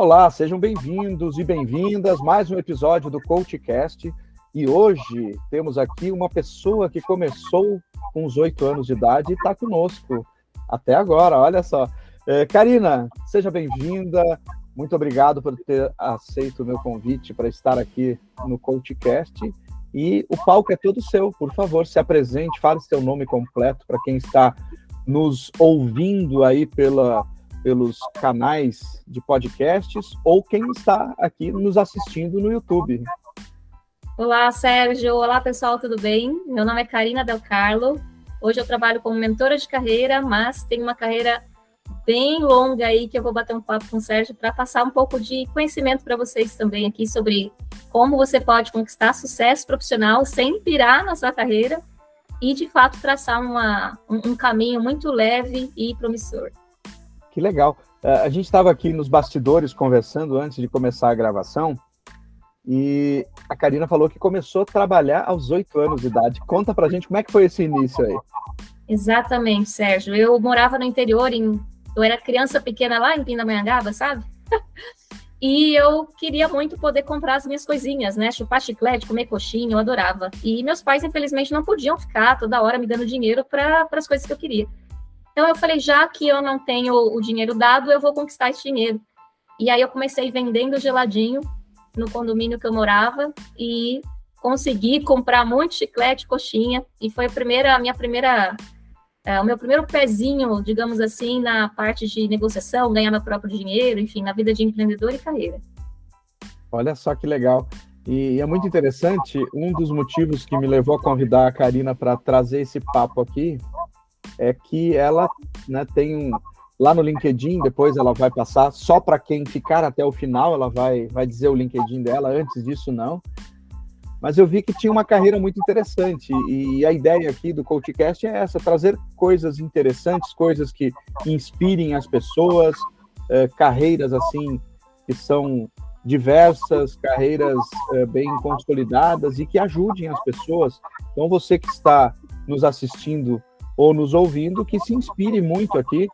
Olá, sejam bem-vindos e bem-vindas mais um episódio do CoachCast. E hoje temos aqui uma pessoa que começou com os oito anos de idade e está conosco até agora, olha só. É, Karina, seja bem-vinda. Muito obrigado por ter aceito o meu convite para estar aqui no CoachCast. E o palco é todo seu. Por favor, se apresente, fale seu nome completo para quem está nos ouvindo aí pela, pelos canais de podcasts ou quem está aqui nos assistindo no YouTube. Olá, Sérgio. Olá, pessoal, tudo bem? Meu nome é Karina Del Carlo. Hoje eu trabalho como mentora de carreira, mas tenho uma carreira bem longa aí que eu vou bater um papo com o Sérgio para passar um pouco de conhecimento para vocês também aqui sobre como você pode conquistar sucesso profissional sem pirar na sua carreira e de fato traçar uma, um, um caminho muito leve e promissor. Que legal. Uh, a gente estava aqui nos bastidores conversando antes de começar a gravação e a Karina falou que começou a trabalhar aos oito anos de idade. Conta pra gente como é que foi esse início aí. Exatamente, Sérgio. Eu morava no interior, em... eu era criança pequena lá em Pindamonhangaba, sabe? e eu queria muito poder comprar as minhas coisinhas, né? Chupar chiclete, comer coxinha, eu adorava. E meus pais, infelizmente, não podiam ficar toda hora me dando dinheiro para as coisas que eu queria. Então eu falei, já que eu não tenho o dinheiro dado, eu vou conquistar esse dinheiro. E aí eu comecei vendendo geladinho no condomínio que eu morava e consegui comprar muito chiclete, coxinha, e foi a primeira, a minha primeira, é, o meu primeiro pezinho, digamos assim, na parte de negociação, ganhar meu próprio dinheiro, enfim, na vida de empreendedor e carreira. Olha só que legal. E é muito interessante, um dos motivos que me levou a convidar a Karina para trazer esse papo aqui é que ela né, tem um, lá no LinkedIn, depois ela vai passar só para quem ficar até o final, ela vai, vai dizer o LinkedIn dela, antes disso não. Mas eu vi que tinha uma carreira muito interessante e a ideia aqui do CoachCast é essa, trazer coisas interessantes, coisas que inspirem as pessoas, eh, carreiras assim que são diversas, carreiras eh, bem consolidadas e que ajudem as pessoas. Então você que está nos assistindo ou nos ouvindo, que se inspire muito aqui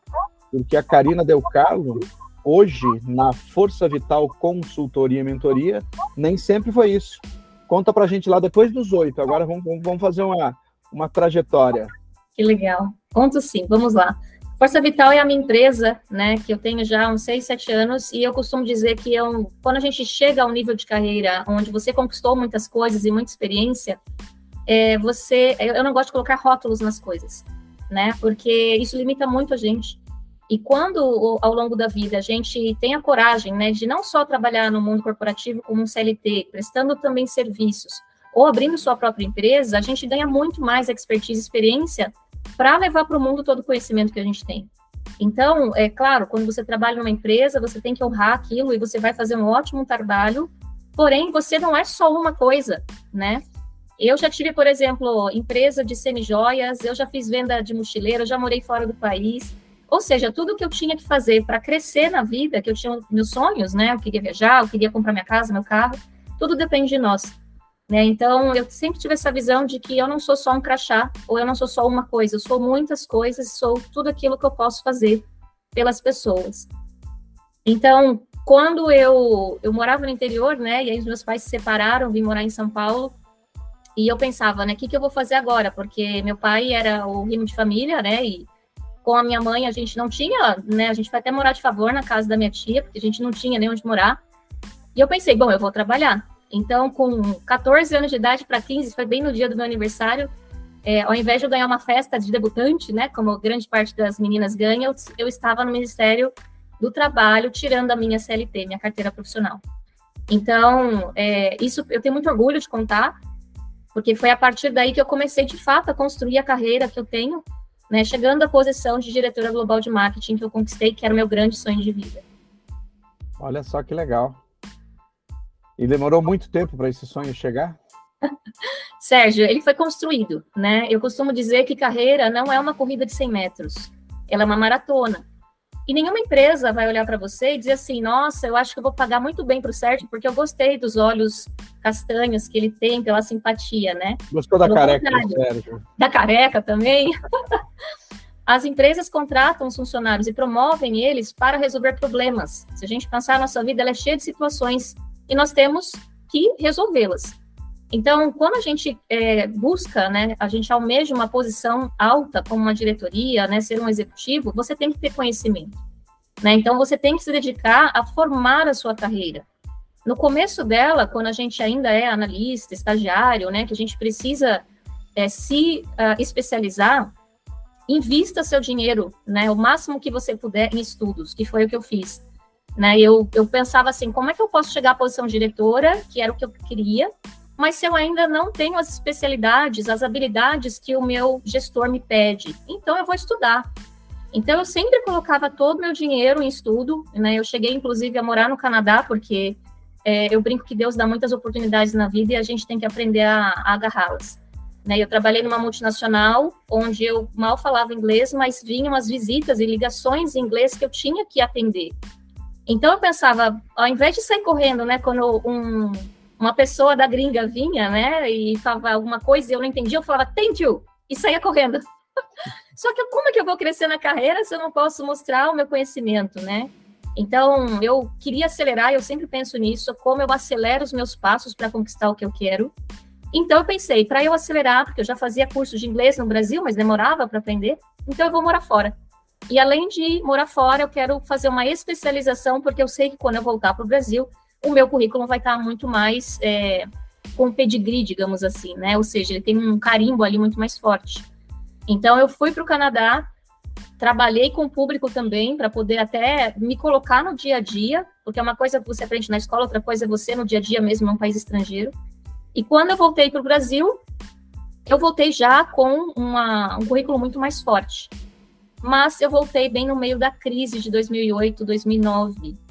porque a Karina Del Carlo, hoje, na Força Vital Consultoria e Mentoria, nem sempre foi isso. Conta pra gente lá depois dos oito, agora vamos, vamos fazer uma, uma trajetória. Que legal. Conto sim, vamos lá. Força Vital é a minha empresa, né, que eu tenho já uns seis, sete anos, e eu costumo dizer que eu, quando a gente chega a um nível de carreira onde você conquistou muitas coisas e muita experiência, é, você, eu não gosto de colocar rótulos nas coisas, né, porque isso limita muito a gente. E quando, ao longo da vida, a gente tem a coragem né, de não só trabalhar no mundo corporativo como um CLT, prestando também serviços, ou abrindo sua própria empresa, a gente ganha muito mais expertise e experiência para levar para o mundo todo o conhecimento que a gente tem. Então, é claro, quando você trabalha numa empresa, você tem que honrar aquilo e você vai fazer um ótimo trabalho, porém, você não é só uma coisa, né? Eu já tive, por exemplo, empresa de semijoias, eu já fiz venda de mochileiro, eu já morei fora do país, ou seja, tudo que eu tinha que fazer para crescer na vida, que eu tinha meus sonhos, né? Eu queria viajar, eu queria comprar minha casa, meu carro, tudo depende de nós. Né? Então, eu sempre tive essa visão de que eu não sou só um crachá, ou eu não sou só uma coisa, eu sou muitas coisas, sou tudo aquilo que eu posso fazer pelas pessoas. Então, quando eu, eu morava no interior, né, e aí os meus pais se separaram, vim morar em São Paulo, e eu pensava, né, o que, que eu vou fazer agora? Porque meu pai era o rimo de família, né, e com a minha mãe, a gente não tinha, né? A gente foi até morar de favor na casa da minha tia, porque a gente não tinha nem onde morar. E eu pensei, bom, eu vou trabalhar. Então, com 14 anos de idade para 15, foi bem no dia do meu aniversário, é, ao invés de eu ganhar uma festa de debutante, né, como grande parte das meninas ganha, eu, estava no Ministério do Trabalho, tirando a minha CLT, minha carteira profissional. Então, é, isso eu tenho muito orgulho de contar, porque foi a partir daí que eu comecei, de fato, a construir a carreira que eu tenho né, chegando à posição de diretora global de marketing que eu conquistei, que era o meu grande sonho de vida. Olha só que legal. E demorou muito tempo para esse sonho chegar? Sérgio, ele foi construído, né? Eu costumo dizer que carreira não é uma corrida de 100 metros, ela é uma maratona. E nenhuma empresa vai olhar para você e dizer assim: nossa, eu acho que eu vou pagar muito bem para o Sérgio, porque eu gostei dos olhos castanhos que ele tem, pela simpatia, né? Gostou da Pelo careca, Sérgio? Da careca também. As empresas contratam os funcionários e promovem eles para resolver problemas. Se a gente pensar, a nossa vida ela é cheia de situações e nós temos que resolvê-las. Então, quando a gente é, busca, né, a gente almeja uma posição alta como uma diretoria, né, ser um executivo, você tem que ter conhecimento. Né? Então, você tem que se dedicar a formar a sua carreira. No começo dela, quando a gente ainda é analista, estagiário, né, que a gente precisa é, se uh, especializar, invista seu dinheiro, né, o máximo que você puder em estudos, que foi o que eu fiz. Né, eu, eu pensava assim, como é que eu posso chegar à posição diretora, que era o que eu queria, mas se eu ainda não tenho as especialidades, as habilidades que o meu gestor me pede, então eu vou estudar. Então eu sempre colocava todo o meu dinheiro em estudo, né? Eu cheguei inclusive a morar no Canadá porque é, eu brinco que Deus dá muitas oportunidades na vida e a gente tem que aprender a, a agarrá-las. Né? Eu trabalhei numa multinacional onde eu mal falava inglês, mas vinham as visitas e ligações em inglês que eu tinha que atender. Então eu pensava, ao invés de sair correndo, né, quando um, uma pessoa da gringa vinha, né, e falava alguma coisa e eu não entendia, eu falava thank you e saía correndo. Só que como é que eu vou crescer na carreira se eu não posso mostrar o meu conhecimento, né? Então, eu queria acelerar, eu sempre penso nisso, como eu acelero os meus passos para conquistar o que eu quero. Então, eu pensei, para eu acelerar, porque eu já fazia curso de inglês no Brasil, mas demorava para aprender, então eu vou morar fora. E além de morar fora, eu quero fazer uma especialização, porque eu sei que quando eu voltar para o Brasil, o meu currículo vai estar muito mais é, com pedigree, digamos assim, né? Ou seja, ele tem um carimbo ali muito mais forte. Então, eu fui para o Canadá, trabalhei com o público também, para poder até me colocar no dia a dia, porque é uma coisa que você aprende na escola, outra coisa é você no dia a dia mesmo, em um país estrangeiro. E quando eu voltei para o Brasil, eu voltei já com uma, um currículo muito mais forte. Mas eu voltei bem no meio da crise de 2008, 2009.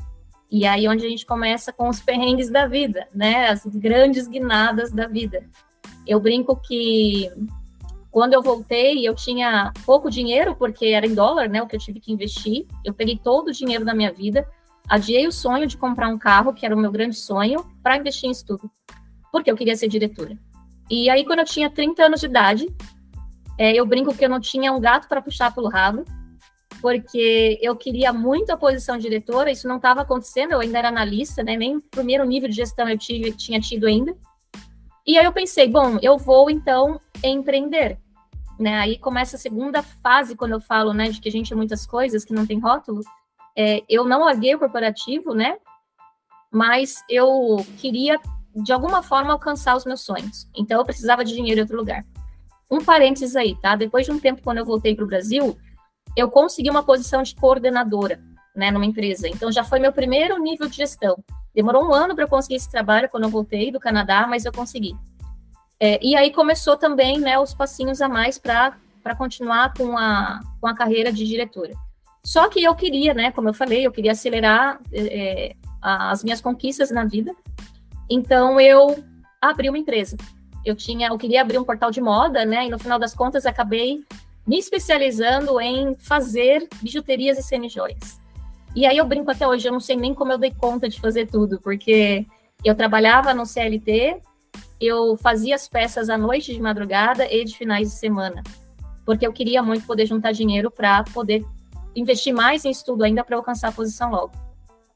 E aí onde a gente começa com os perrengues da vida, né? As grandes guinadas da vida. Eu brinco que quando eu voltei, eu tinha pouco dinheiro, porque era em dólar, né? O que eu tive que investir. Eu peguei todo o dinheiro da minha vida, adiei o sonho de comprar um carro, que era o meu grande sonho, para investir em estudo, porque eu queria ser diretora. E aí, quando eu tinha 30 anos de idade, é, eu brinco que eu não tinha um gato para puxar pelo rabo, porque eu queria muito a posição de diretora, isso não estava acontecendo, eu ainda era analista, né? Nem o primeiro nível de gestão eu tive, tinha tido ainda. E aí eu pensei, bom, eu vou então empreender. Né? Aí começa a segunda fase, quando eu falo né, de que a gente é muitas coisas, que não tem rótulo. É, eu não larguei o corporativo, né? Mas eu queria, de alguma forma, alcançar os meus sonhos. Então, eu precisava de dinheiro em outro lugar. Um parênteses aí, tá? Depois de um tempo, quando eu voltei para o Brasil, eu consegui uma posição de coordenadora, né, numa empresa. Então, já foi meu primeiro nível de gestão. Demorou um ano para eu conseguir esse trabalho quando eu voltei do Canadá, mas eu consegui. É, e aí começou também né, os passinhos a mais para continuar com a, com a carreira de diretora. Só que eu queria, né, como eu falei, eu queria acelerar é, é as minhas conquistas na vida. Então eu abri uma empresa. Eu tinha, eu queria abrir um portal de moda, né? E no final das contas acabei me especializando em fazer bijuterias e semijoias. E aí eu brinco até hoje, eu não sei nem como eu dei conta de fazer tudo, porque eu trabalhava no CLT, eu fazia as peças à noite de madrugada e de finais de semana, porque eu queria muito poder juntar dinheiro para poder investir mais em estudo ainda para alcançar a posição logo.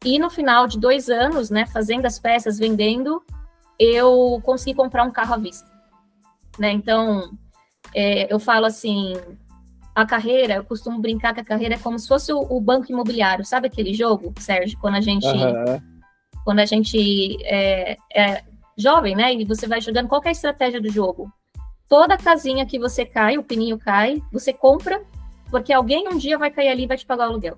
E no final de dois anos, né, fazendo as peças, vendendo, eu consegui comprar um carro à vista. Né? Então, é, eu falo assim, a carreira, eu costumo brincar que a carreira é como se fosse o, o banco imobiliário, sabe aquele jogo, Sérgio, quando a gente, uhum. quando a gente é, é, jovem, né? E você vai jogando qual é a estratégia do jogo. Toda casinha que você cai, o pininho cai, você compra, porque alguém um dia vai cair ali e vai te pagar o aluguel.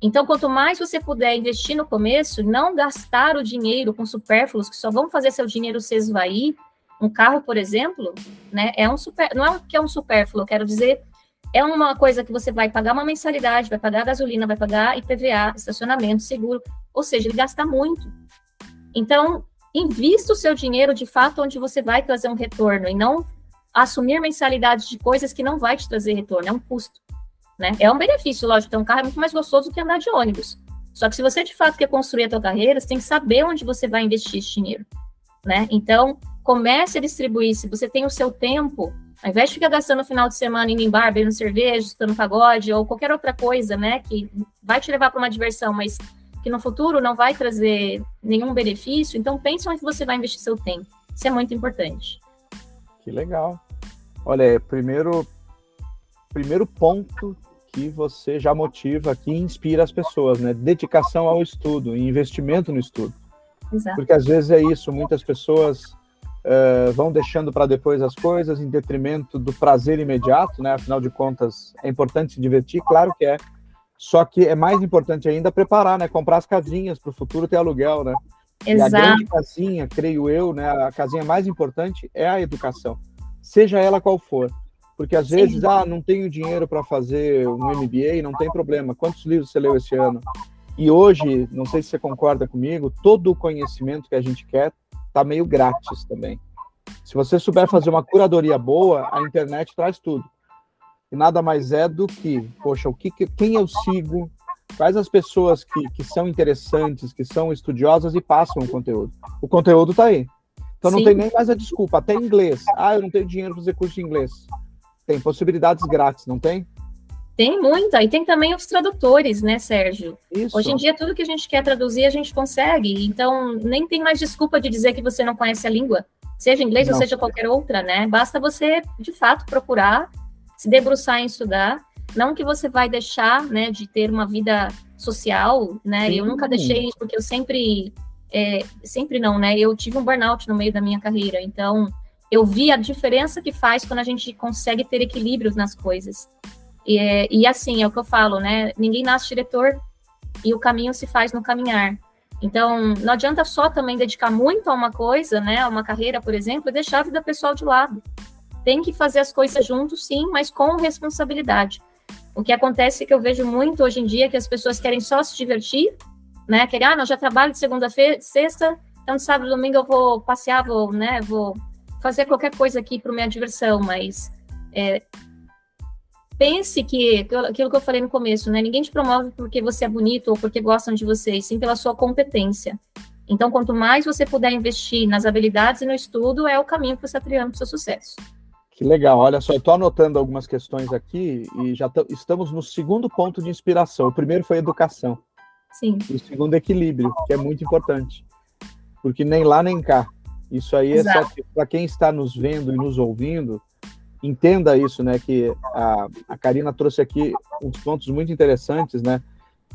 Então, quanto mais você puder investir no começo, não gastar o dinheiro com supérfluos que só vão fazer seu dinheiro se esvair. Um carro, por exemplo, né, é um super, não é que é um supérfluo, eu quero dizer, é uma coisa que você vai pagar uma mensalidade, vai pagar gasolina, vai pagar IPVA, estacionamento, seguro, ou seja, ele gasta muito. Então, invista o seu dinheiro de fato onde você vai trazer um retorno e não assumir mensalidades de coisas que não vai te trazer retorno, é um custo. Né? É um benefício, lógico, ter um carro é muito mais gostoso do que andar de ônibus. Só que se você de fato quer construir a sua carreira, você tem que saber onde você vai investir esse dinheiro. Né? Então, comece a distribuir. Se você tem o seu tempo, Ao invés de ficar gastando no final de semana indo em bar, bebendo cerveja, escutando pagode ou qualquer outra coisa, né, que vai te levar para uma diversão, mas que no futuro não vai trazer nenhum benefício, então pense onde você vai investir seu tempo. Isso é muito importante. Que legal. Olha, primeiro, primeiro ponto que você já motiva, que inspira as pessoas, né? Dedicação ao estudo, investimento no estudo. Exato. Porque às vezes é isso, muitas pessoas uh, vão deixando para depois as coisas em detrimento do prazer imediato, né? Afinal de contas, é importante se divertir, claro que é. Só que é mais importante ainda preparar, né? Comprar as casinhas para o futuro ter aluguel, né? Exato. E a grande casinha, creio eu, né? A casinha mais importante é a educação, seja ela qual for. Porque às Sim. vezes, ah, não tenho dinheiro para fazer um MBA, não tem problema. Quantos livros você leu esse ano? E hoje, não sei se você concorda comigo, todo o conhecimento que a gente quer tá meio grátis também. Se você souber fazer uma curadoria boa, a internet traz tudo. E nada mais é do que, poxa, o que, quem eu sigo, quais as pessoas que, que são interessantes, que são estudiosas e passam o conteúdo. O conteúdo está aí. Então Sim. não tem nem mais a desculpa, até inglês. Ah, eu não tenho dinheiro para fazer curso de inglês. Tem possibilidades grátis, não tem? Tem muita, e tem também os tradutores, né, Sérgio? Isso. Hoje em dia, tudo que a gente quer traduzir, a gente consegue. Então, nem tem mais desculpa de dizer que você não conhece a língua, seja inglês não. ou seja qualquer outra, né? Basta você, de fato, procurar, se debruçar em estudar. Não que você vai deixar, né, de ter uma vida social, né? Sim. Eu nunca deixei porque eu sempre, é, sempre não, né? Eu tive um burnout no meio da minha carreira, então eu vi a diferença que faz quando a gente consegue ter equilíbrios nas coisas. E, é, e assim, é o que eu falo, né? Ninguém nasce diretor e o caminho se faz no caminhar. Então, não adianta só também dedicar muito a uma coisa, né? A uma carreira, por exemplo, e deixar a vida pessoal de lado. Tem que fazer as coisas juntos, sim, mas com responsabilidade. O que acontece é que eu vejo muito hoje em dia que as pessoas querem só se divertir, né? Querem, ah, não, já trabalho de segunda-feira, sexta, então sábado e domingo eu vou passear, vou, né? Vou fazer qualquer coisa aqui para minha diversão, mas é, pense que aquilo que eu falei no começo, né? Ninguém te promove porque você é bonito ou porque gostam de você, e sim pela sua competência. Então, quanto mais você puder investir nas habilidades e no estudo, é o caminho que você está trilhando para o seu sucesso. Que legal. Olha só, eu estou anotando algumas questões aqui e já estamos no segundo ponto de inspiração. O primeiro foi educação. Sim. E o segundo, equilíbrio, que é muito importante. Porque nem lá nem cá. Isso aí é Exato. é para quem está nos vendo e nos ouvindo, entenda isso, né? Que a, a Karina trouxe aqui uns pontos muito interessantes, né?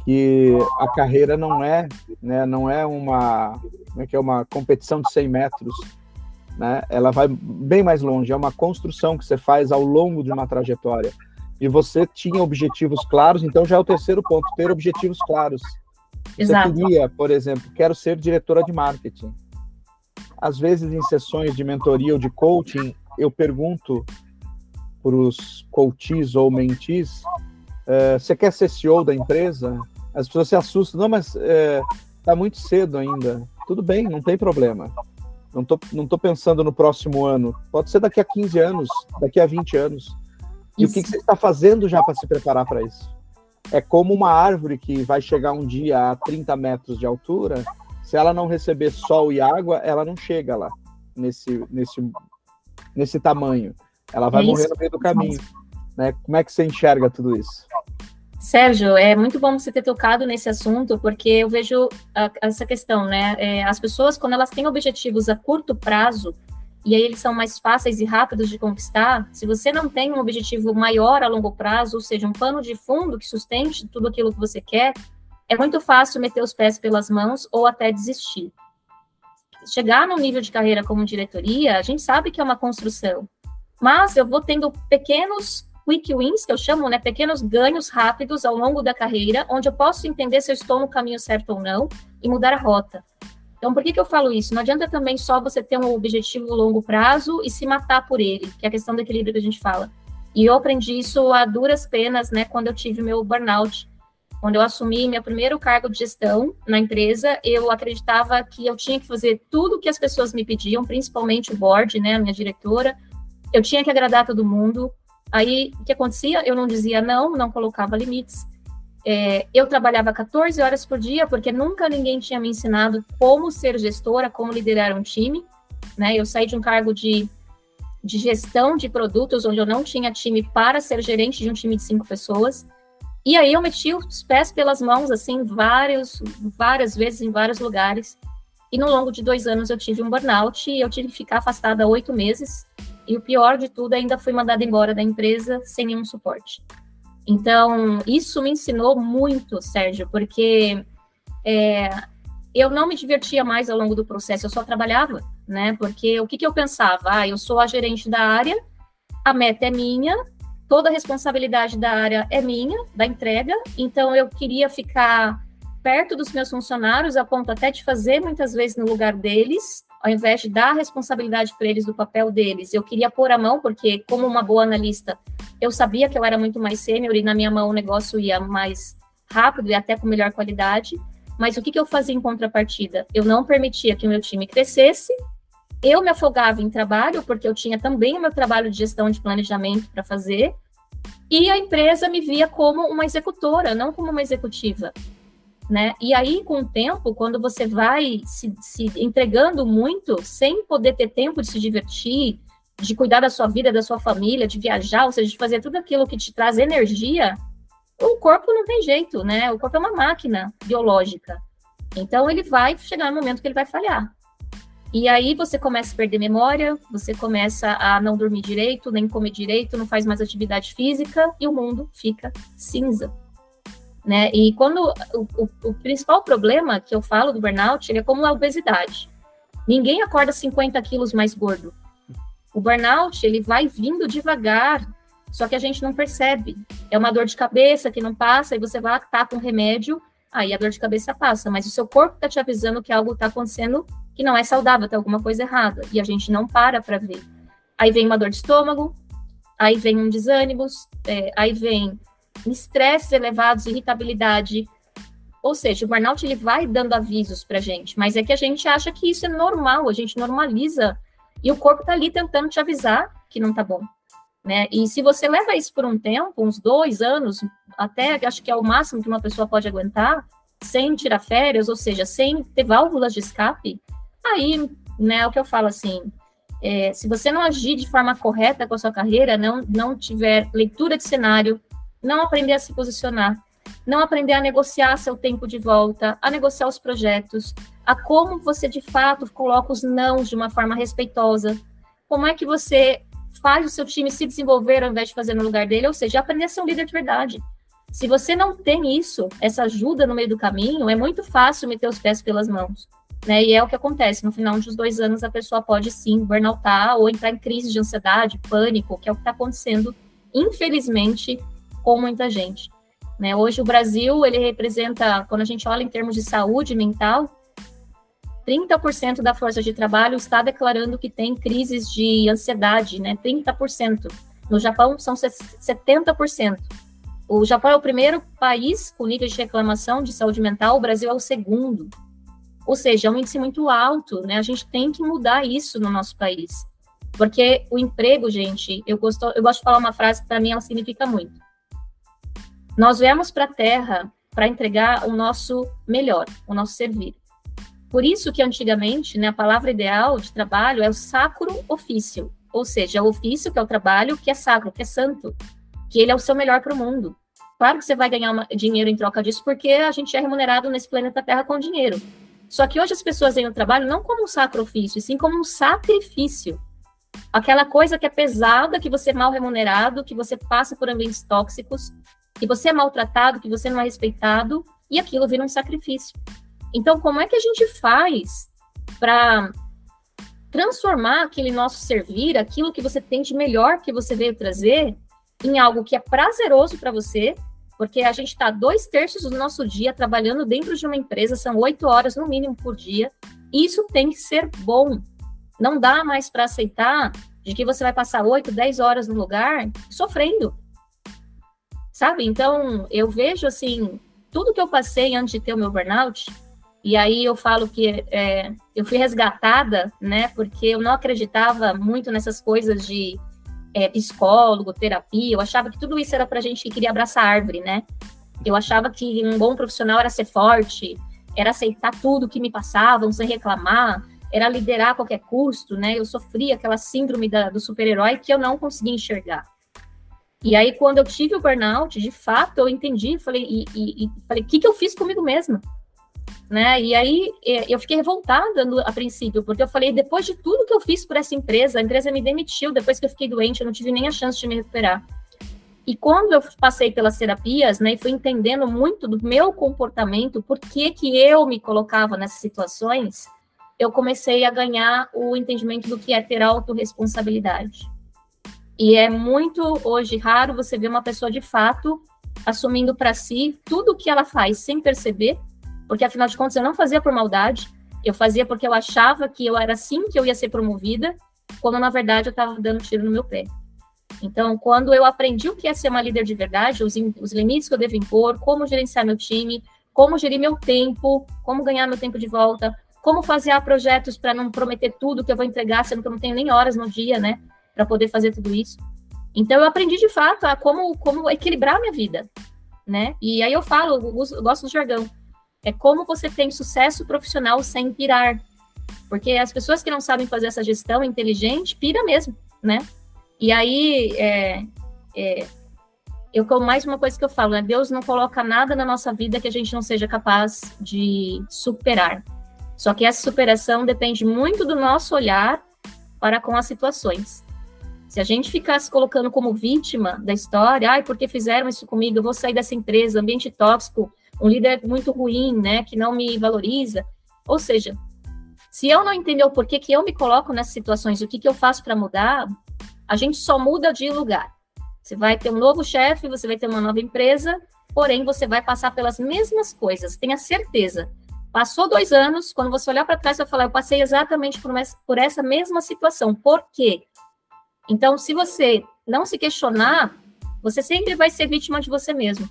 Que a carreira não é, né? Não é uma, como é que é uma competição de 100 metros, né? Ela vai bem mais longe. É uma construção que você faz ao longo de uma trajetória. E você tinha objetivos claros, então já é o terceiro ponto, ter objetivos claros. Você Exato. queria, por exemplo, quero ser diretora de marketing. Às vezes, em sessões de mentoria ou de coaching, eu pergunto para os coaches ou mentis, é, você quer ser CEO da empresa? As pessoas se assustam, não, mas está é, muito cedo ainda. Tudo bem, não tem problema. Não tô, não tô pensando no próximo ano. Pode ser daqui a 15 anos, daqui a 20 anos. E isso. o que, que você está fazendo já para se preparar para isso? É como uma árvore que vai chegar um dia a 30 metros de altura. Se ela não receber sol e água, ela não chega lá, nesse, nesse, nesse tamanho. Ela vai é morrer no meio do caminho. Né? Como é que você enxerga tudo isso? Sérgio, é muito bom você ter tocado nesse assunto, porque eu vejo a, essa questão, né? É, as pessoas, quando elas têm objetivos a curto prazo, e aí eles são mais fáceis e rápidos de conquistar, se você não tem um objetivo maior a longo prazo, ou seja, um pano de fundo que sustente tudo aquilo que você quer, é muito fácil meter os pés pelas mãos ou até desistir. Chegar no nível de carreira como diretoria, a gente sabe que é uma construção. Mas eu vou tendo pequenos quick wins, que eu chamo, né, pequenos ganhos rápidos ao longo da carreira, onde eu posso entender se eu estou no caminho certo ou não e mudar a rota. Então, por que, que eu falo isso? Não adianta também só você ter um objetivo longo prazo e se matar por ele, que é a questão do equilíbrio que a gente fala. E eu aprendi isso a duras penas, né, quando eu tive meu burnout. Quando eu assumi meu primeiro cargo de gestão na empresa, eu acreditava que eu tinha que fazer tudo o que as pessoas me pediam, principalmente o board, né, a minha diretora, eu tinha que agradar todo mundo. Aí, o que acontecia? Eu não dizia não, não colocava limites. É, eu trabalhava 14 horas por dia, porque nunca ninguém tinha me ensinado como ser gestora, como liderar um time. Né? Eu saí de um cargo de de gestão de produtos, onde eu não tinha time para ser gerente de um time de cinco pessoas. E aí eu meti os pés pelas mãos, assim, vários, várias vezes em vários lugares. E no longo de dois anos eu tive um burnout e eu tive que ficar afastada oito meses. E o pior de tudo, ainda fui mandada embora da empresa sem nenhum suporte. Então, isso me ensinou muito, Sérgio, porque é, eu não me divertia mais ao longo do processo, eu só trabalhava, né? Porque o que, que eu pensava? Ah, eu sou a gerente da área, a meta é minha, toda a responsabilidade da área é minha, da entrega, então eu queria ficar perto dos meus funcionários, a ponto até de fazer muitas vezes no lugar deles, ao invés de dar responsabilidade para eles do papel deles, eu queria pôr a mão, porque como uma boa analista, eu sabia que eu era muito mais sênior e na minha mão o negócio ia mais rápido e até com melhor qualidade. Mas o que, que eu fazia em contrapartida? Eu não permitia que o meu time crescesse, eu me afogava em trabalho, porque eu tinha também o meu trabalho de gestão de planejamento para fazer, e a empresa me via como uma executora, não como uma executiva. Né? E aí, com o tempo, quando você vai se, se entregando muito, sem poder ter tempo de se divertir, de cuidar da sua vida, da sua família, de viajar, ou seja, de fazer tudo aquilo que te traz energia, o corpo não tem jeito, né? O corpo é uma máquina biológica. Então ele vai chegar no momento que ele vai falhar. E aí você começa a perder memória, você começa a não dormir direito, nem comer direito, não faz mais atividade física e o mundo fica cinza. Né? E quando o, o, o principal problema que eu falo do burnout é como a obesidade. Ninguém acorda 50 quilos mais gordo. O burnout ele vai vindo devagar, só que a gente não percebe. É uma dor de cabeça que não passa, e você vai estar com remédio, aí a dor de cabeça passa, mas o seu corpo está te avisando que algo está acontecendo que não é saudável, tem alguma coisa errada, e a gente não para para ver. Aí vem uma dor de estômago, aí vem um desânimo, é, aí vem estresses elevados, irritabilidade. Ou seja, o burnout ele vai dando avisos para gente, mas é que a gente acha que isso é normal, a gente normaliza e o corpo está ali tentando te avisar que não está bom. Né? E se você leva isso por um tempo, uns dois anos, até acho que é o máximo que uma pessoa pode aguentar, sem tirar férias, ou seja, sem ter válvulas de escape, aí, né, é o que eu falo assim, é, se você não agir de forma correta com a sua carreira, não, não tiver leitura de cenário, não aprender a se posicionar, não aprender a negociar seu tempo de volta, a negociar os projetos, a como você de fato coloca os nãos de uma forma respeitosa, como é que você faz o seu time se desenvolver ao invés de fazer no lugar dele, ou seja, aprender a ser um líder de verdade. Se você não tem isso, essa ajuda no meio do caminho, é muito fácil meter os pés pelas mãos. Né? E é o que acontece. No final dos dois anos, a pessoa pode sim burnoutar ou entrar em crise de ansiedade, pânico, que é o que está acontecendo, infelizmente, com muita gente. Né? Hoje, o Brasil, ele representa, quando a gente olha em termos de saúde mental, 30% da força de trabalho está declarando que tem crises de ansiedade, né? 30%. No Japão são 70%. O Japão é o primeiro país com nível de reclamação de saúde mental, o Brasil é o segundo. Ou seja, é um índice muito alto, né? A gente tem que mudar isso no nosso país. Porque o emprego, gente, eu gosto, eu gosto de falar uma frase que para mim ela significa muito. Nós viemos para a Terra para entregar o nosso melhor, o nosso servir. Por isso que antigamente, né, a palavra ideal de trabalho é o sacro ofício, ou seja, o ofício que é o trabalho que é sacro, que é santo, que ele é o seu melhor para o mundo. Claro que você vai ganhar uma, dinheiro em troca disso, porque a gente é remunerado nesse planeta Terra com dinheiro. Só que hoje as pessoas veem o trabalho não como um sacro ofício, sim como um sacrifício. Aquela coisa que é pesada, que você é mal remunerado, que você passa por ambientes tóxicos, que você é maltratado, que você não é respeitado, e aquilo vira um sacrifício. Então, como é que a gente faz para transformar aquele nosso servir, aquilo que você tem de melhor que você veio trazer, em algo que é prazeroso para você, porque a gente está dois terços do nosso dia trabalhando dentro de uma empresa, são oito horas no mínimo por dia, e isso tem que ser bom. Não dá mais para aceitar de que você vai passar oito, dez horas no lugar sofrendo. Sabe? Então, eu vejo assim, tudo que eu passei antes de ter o meu burnout, e aí eu falo que é, eu fui resgatada, né? Porque eu não acreditava muito nessas coisas de é, psicólogo, terapia. Eu achava que tudo isso era para gente que queria abraçar a árvore, né? Eu achava que um bom profissional era ser forte, era aceitar tudo que me passavam sem reclamar, era liderar a qualquer custo, né? Eu sofria aquela síndrome da, do super-herói que eu não conseguia enxergar. E aí, quando eu tive o burnout, de fato, eu entendi, falei, e, e, e falei, o que, que eu fiz comigo mesma? Né? E aí, eu fiquei revoltada no, a princípio, porque eu falei, depois de tudo que eu fiz por essa empresa, a empresa me demitiu depois que eu fiquei doente, eu não tive nem a chance de me recuperar. E quando eu passei pelas terapias, né, e fui entendendo muito do meu comportamento, por que que eu me colocava nessas situações, eu comecei a ganhar o entendimento do que é ter autorresponsabilidade. E é muito hoje raro você ver uma pessoa de fato assumindo para si tudo o que ela faz sem perceber, porque afinal de contas eu não fazia por maldade, eu fazia porque eu achava que eu era assim que eu ia ser promovida, quando na verdade eu estava dando tiro no meu pé. Então, quando eu aprendi o que é ser uma líder de verdade, os, os limites que eu devo impor, como gerenciar meu time, como gerir meu tempo, como ganhar meu tempo de volta, como fazer projetos para não prometer tudo que eu vou entregar, sendo que eu não tenho nem horas no dia, né? Para poder fazer tudo isso. Então eu aprendi de fato a como, como equilibrar a minha vida, né? E aí eu falo, eu gosto do jargão, é como você tem sucesso profissional sem pirar. Porque as pessoas que não sabem fazer essa gestão inteligente, pira mesmo, né? E aí, é, é, eu mais uma coisa que eu falo, né? Deus não coloca nada na nossa vida que a gente não seja capaz de superar. Só que essa superação depende muito do nosso olhar para com as situações. Se a gente ficar se colocando como vítima da história, ai, porque fizeram isso comigo, eu vou sair dessa empresa, ambiente tóxico, um líder muito ruim, né, que não me valoriza. Ou seja, se eu não entender o porquê que eu me coloco nessas situações, o que, que eu faço para mudar, a gente só muda de lugar. Você vai ter um novo chefe, você vai ter uma nova empresa, porém você vai passar pelas mesmas coisas, tenha certeza. Passou dois anos, quando você olhar para trás, vai falar, eu passei exatamente por essa mesma situação. Por quê? Então, se você não se questionar, você sempre vai ser vítima de você mesmo.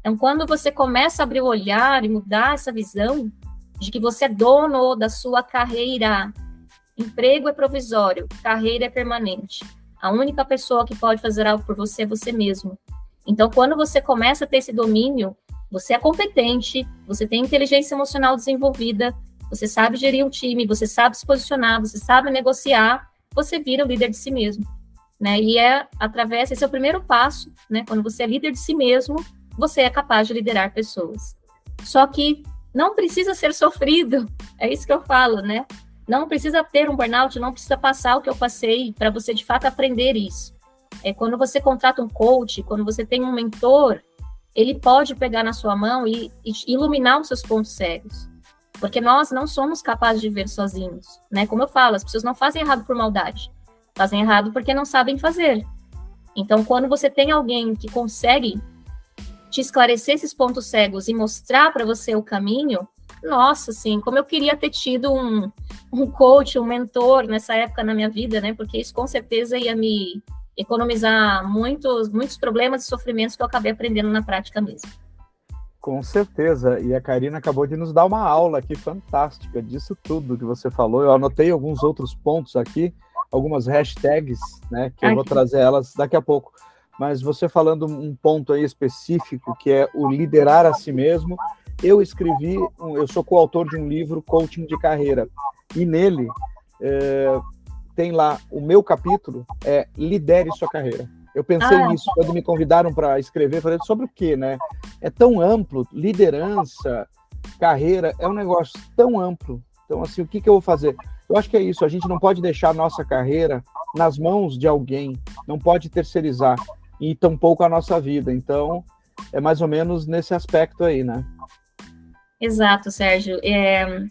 Então, quando você começa a abrir o olhar e mudar essa visão de que você é dono da sua carreira, emprego é provisório, carreira é permanente. A única pessoa que pode fazer algo por você é você mesmo. Então, quando você começa a ter esse domínio, você é competente, você tem inteligência emocional desenvolvida, você sabe gerir um time, você sabe se posicionar, você sabe negociar, você vira o líder de si mesmo. Né? E é através, esse é o primeiro passo, né? Quando você é líder de si mesmo, você é capaz de liderar pessoas. Só que não precisa ser sofrido, é isso que eu falo, né? Não precisa ter um burnout, não precisa passar o que eu passei para você de fato aprender isso. É quando você contrata um coach, quando você tem um mentor, ele pode pegar na sua mão e, e iluminar os seus pontos cegos. Porque nós não somos capazes de ver sozinhos, né? Como eu falo, as pessoas não fazem errado por maldade, fazem errado porque não sabem fazer. Então, quando você tem alguém que consegue te esclarecer esses pontos cegos e mostrar para você o caminho, nossa, assim, como eu queria ter tido um, um coach, um mentor nessa época na minha vida, né? Porque isso com certeza ia me economizar muitos, muitos problemas e sofrimentos que eu acabei aprendendo na prática mesmo. Com certeza, e a Karina acabou de nos dar uma aula aqui fantástica disso tudo que você falou. Eu anotei alguns outros pontos aqui, algumas hashtags, né, que eu vou trazer elas daqui a pouco. Mas você falando um ponto aí específico, que é o liderar a si mesmo, eu escrevi, eu sou coautor de um livro, Coaching de Carreira, e nele é, tem lá o meu capítulo, é Lidere Sua Carreira. Eu pensei ah, nisso quando me convidaram para escrever, falei sobre o quê, né? É tão amplo, liderança, carreira, é um negócio tão amplo. Então, assim, o que, que eu vou fazer? Eu acho que é isso, a gente não pode deixar a nossa carreira nas mãos de alguém, não pode terceirizar, e tampouco a nossa vida. Então, é mais ou menos nesse aspecto aí, né? Exato, Sérgio. É...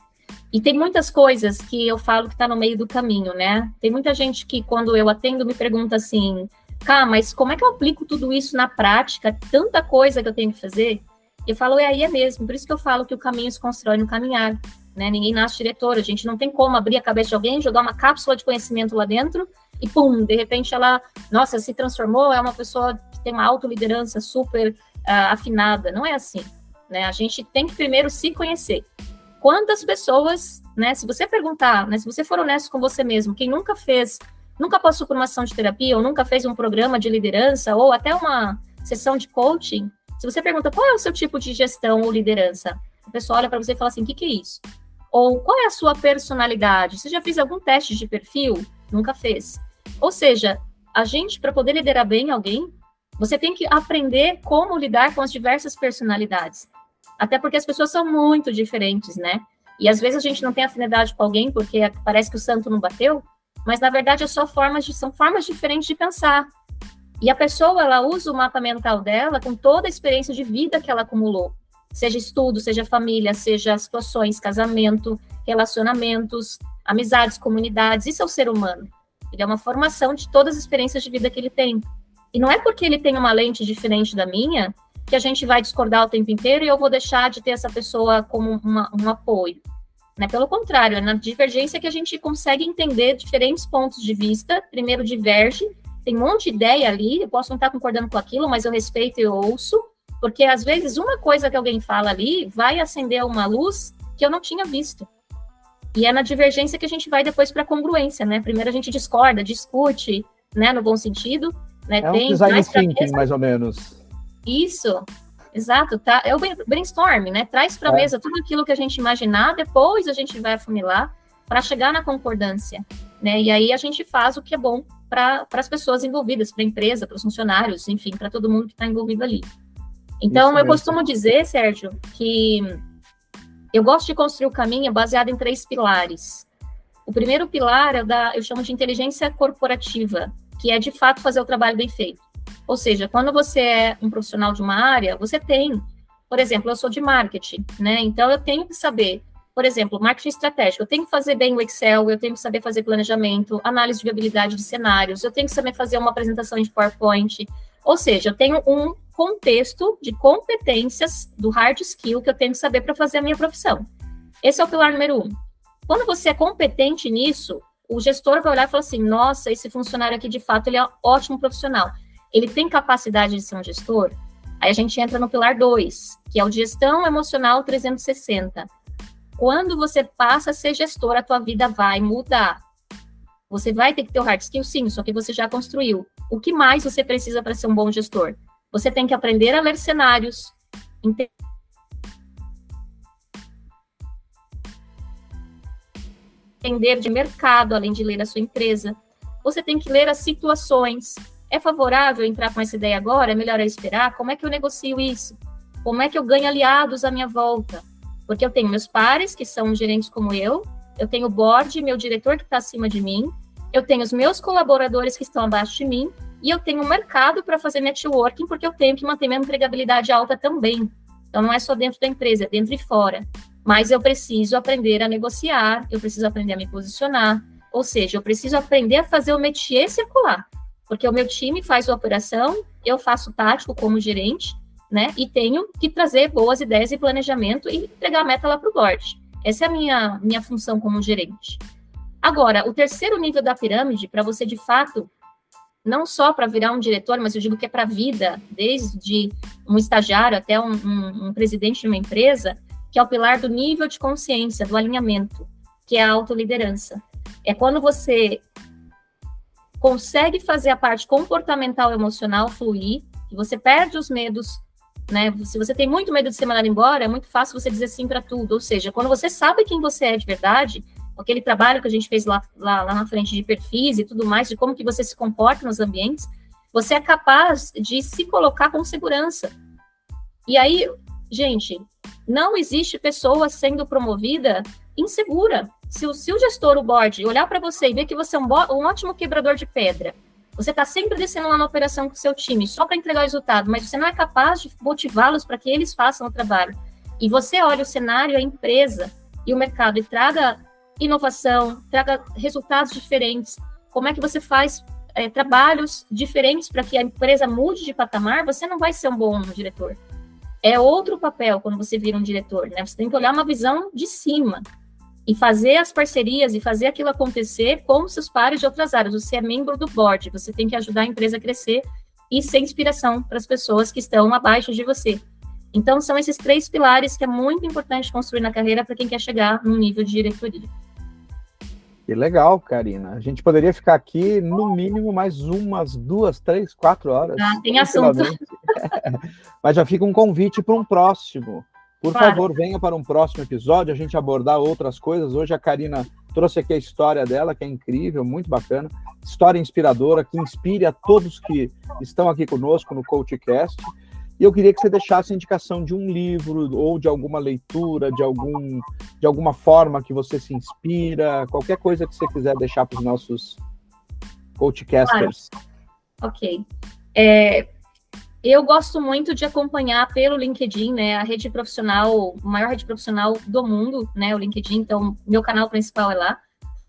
E tem muitas coisas que eu falo que está no meio do caminho, né? Tem muita gente que, quando eu atendo, me pergunta assim: Cá, mas como é que eu aplico tudo isso na prática? Tanta coisa que eu tenho que fazer. Eu falo, é aí é mesmo. Por isso que eu falo que o caminho se constrói no caminhar. Né? Ninguém nasce diretor. A gente não tem como abrir a cabeça de alguém, jogar uma cápsula de conhecimento lá dentro e, pum, de repente ela, nossa, se transformou, é uma pessoa que tem uma autoliderança super uh, afinada. Não é assim. Né? A gente tem que primeiro se conhecer. Quantas pessoas, né? Se você perguntar, né, se você for honesto com você mesmo, quem nunca fez nunca passou por uma ação de terapia, ou nunca fez um programa de liderança, ou até uma sessão de coaching, se você pergunta qual é o seu tipo de gestão ou liderança, a pessoa olha para você e fala assim: o que, que é isso? Ou qual é a sua personalidade? Você já fez algum teste de perfil? Nunca fez. Ou seja, a gente, para poder liderar bem alguém, você tem que aprender como lidar com as diversas personalidades. Até porque as pessoas são muito diferentes, né? E às vezes a gente não tem afinidade com alguém porque parece que o santo não bateu, mas na verdade é só formas de, são formas diferentes de pensar. E a pessoa ela usa o mapa mental dela com toda a experiência de vida que ela acumulou seja estudo, seja família, seja situações, casamento, relacionamentos, amizades, comunidades. Isso é o ser humano. Ele é uma formação de todas as experiências de vida que ele tem. E não é porque ele tem uma lente diferente da minha que a gente vai discordar o tempo inteiro e eu vou deixar de ter essa pessoa como uma, um apoio. Né? Pelo contrário, é na divergência que a gente consegue entender diferentes pontos de vista. Primeiro, diverge, tem um monte de ideia ali, eu posso não estar concordando com aquilo, mas eu respeito e ouço. Porque às vezes uma coisa que alguém fala ali vai acender uma luz que eu não tinha visto. E é na divergência que a gente vai depois para a congruência, né? Primeiro a gente discorda, discute, né, no bom sentido, né? É Tem um design thinking, mais ou menos. Isso, exato, tá? É o brainstorm, né? Traz para a é. mesa tudo aquilo que a gente imaginar, depois a gente vai afunilar para chegar na concordância, né? E aí a gente faz o que é bom para as pessoas envolvidas, para a empresa, para os funcionários, enfim, para todo mundo que está envolvido ali. Então, eu costumo dizer, Sérgio, que eu gosto de construir o caminho baseado em três pilares. O primeiro pilar é da, eu chamo de inteligência corporativa, que é de fato fazer o trabalho bem feito. Ou seja, quando você é um profissional de uma área, você tem, por exemplo, eu sou de marketing, né? Então eu tenho que saber, por exemplo, marketing estratégico, eu tenho que fazer bem o Excel, eu tenho que saber fazer planejamento, análise de viabilidade de cenários, eu tenho que saber fazer uma apresentação de PowerPoint. Ou seja, eu tenho um contexto de competências do hard skill que eu tenho que saber para fazer a minha profissão. Esse é o pilar número um. Quando você é competente nisso, o gestor vai olhar e falar assim: nossa, esse funcionário aqui de fato ele é um ótimo profissional. Ele tem capacidade de ser um gestor? Aí a gente entra no pilar 2, que é o gestão emocional 360. Quando você passa a ser gestor, a tua vida vai mudar. Você vai ter que ter o hard skill, sim, só que você já construiu. O que mais você precisa para ser um bom gestor? Você tem que aprender a ler cenários, entender de mercado, além de ler a sua empresa. Você tem que ler as situações. É favorável entrar com essa ideia agora? É melhor esperar? Como é que eu negocio isso? Como é que eu ganho aliados à minha volta? Porque eu tenho meus pares, que são gerentes como eu, eu tenho o board, meu diretor que está acima de mim, eu tenho os meus colaboradores que estão abaixo de mim, e eu tenho um mercado para fazer networking, porque eu tenho que manter minha empregabilidade alta também. Então, não é só dentro da empresa, é dentro e fora. Mas eu preciso aprender a negociar, eu preciso aprender a me posicionar, ou seja, eu preciso aprender a fazer o métier circular, porque o meu time faz a operação, eu faço tático como gerente, né? E tenho que trazer boas ideias e planejamento e entregar a meta lá para o board. Essa é a minha, minha função como gerente. Agora, o terceiro nível da pirâmide, para você de fato não só para virar um diretor, mas eu digo que é para a vida, desde um estagiário até um, um, um, presidente de uma empresa, que é o pilar do nível de consciência, do alinhamento, que é a autoliderança. É quando você consegue fazer a parte comportamental emocional fluir, e você perde os medos, né? Se você tem muito medo de ser mandado embora, é muito fácil você dizer sim para tudo. Ou seja, quando você sabe quem você é de verdade, aquele trabalho que a gente fez lá, lá, lá, na frente de perfis e tudo mais, de como que você se comporta nos ambientes, você é capaz de se colocar com segurança. E aí, gente, não existe pessoa sendo promovida insegura. Se o, gestor, o board, olhar para você e ver que você é um, um ótimo quebrador de pedra, você está sempre descendo lá na operação com o seu time só para entregar o resultado, mas você não é capaz de motivá-los para que eles façam o trabalho. E você olha o cenário, a empresa e o mercado e traga inovação, traga resultados diferentes. Como é que você faz é, trabalhos diferentes para que a empresa mude de patamar? Você não vai ser um bom diretor. É outro papel quando você vira um diretor, né? Você tem que olhar uma visão de cima e fazer as parcerias e fazer aquilo acontecer com seus pares de outras áreas. Você é membro do board, você tem que ajudar a empresa a crescer e ser inspiração para as pessoas que estão abaixo de você. Então, são esses três pilares que é muito importante construir na carreira para quem quer chegar num nível de diretoria. Que legal, Karina. A gente poderia ficar aqui no mínimo mais umas duas, três, quatro horas. Ah, tem assunto. Mas já fica um convite para um próximo. Por claro. favor, venha para um próximo episódio, a gente abordar outras coisas. Hoje a Karina trouxe aqui a história dela, que é incrível, muito bacana. História inspiradora, que inspire a todos que estão aqui conosco no CoachCast. E eu queria que você deixasse a indicação de um livro ou de alguma leitura, de, algum, de alguma forma que você se inspira, qualquer coisa que você quiser deixar para os nossos coachcasters. Claro. Ok. É, eu gosto muito de acompanhar pelo LinkedIn, né, a rede profissional, a maior rede profissional do mundo, né, o LinkedIn, então meu canal principal é lá.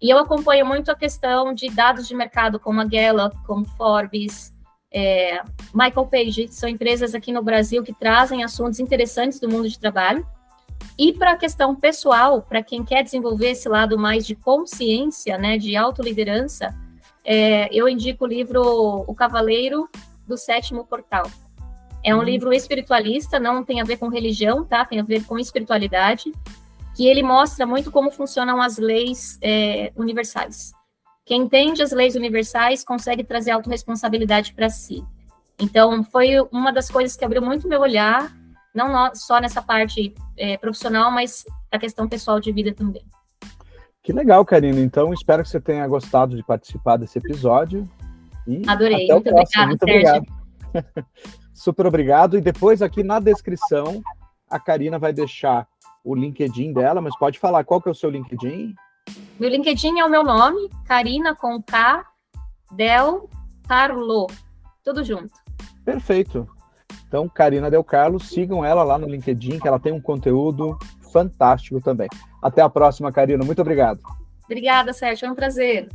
E eu acompanho muito a questão de dados de mercado, como a Gallup, como Forbes, é, Michael Page, são empresas aqui no Brasil que trazem assuntos interessantes do mundo de trabalho. E para a questão pessoal, para quem quer desenvolver esse lado mais de consciência, né, de autoliderança, é, eu indico o livro O Cavaleiro do Sétimo Portal. É um hum. livro espiritualista, não tem a ver com religião, tá? Tem a ver com espiritualidade, que ele mostra muito como funcionam as leis é, universais. Quem entende as leis universais consegue trazer autorresponsabilidade para si. Então, foi uma das coisas que abriu muito meu olhar, não só nessa parte é, profissional, mas a questão pessoal de vida também. Que legal, Karina. Então, espero que você tenha gostado de participar desse episódio. E Adorei. Muito obrigada, muito obrigado. Super obrigado. E depois, aqui na descrição, a Karina vai deixar o LinkedIn dela, mas pode falar qual que é o seu LinkedIn? Meu LinkedIn é o meu nome, Karina com K, Del Carlo. Tudo junto. Perfeito. Então, Karina Del Carlo, sigam ela lá no LinkedIn, que ela tem um conteúdo fantástico também. Até a próxima, Karina. Muito obrigado. Obrigada, Sérgio. É um prazer.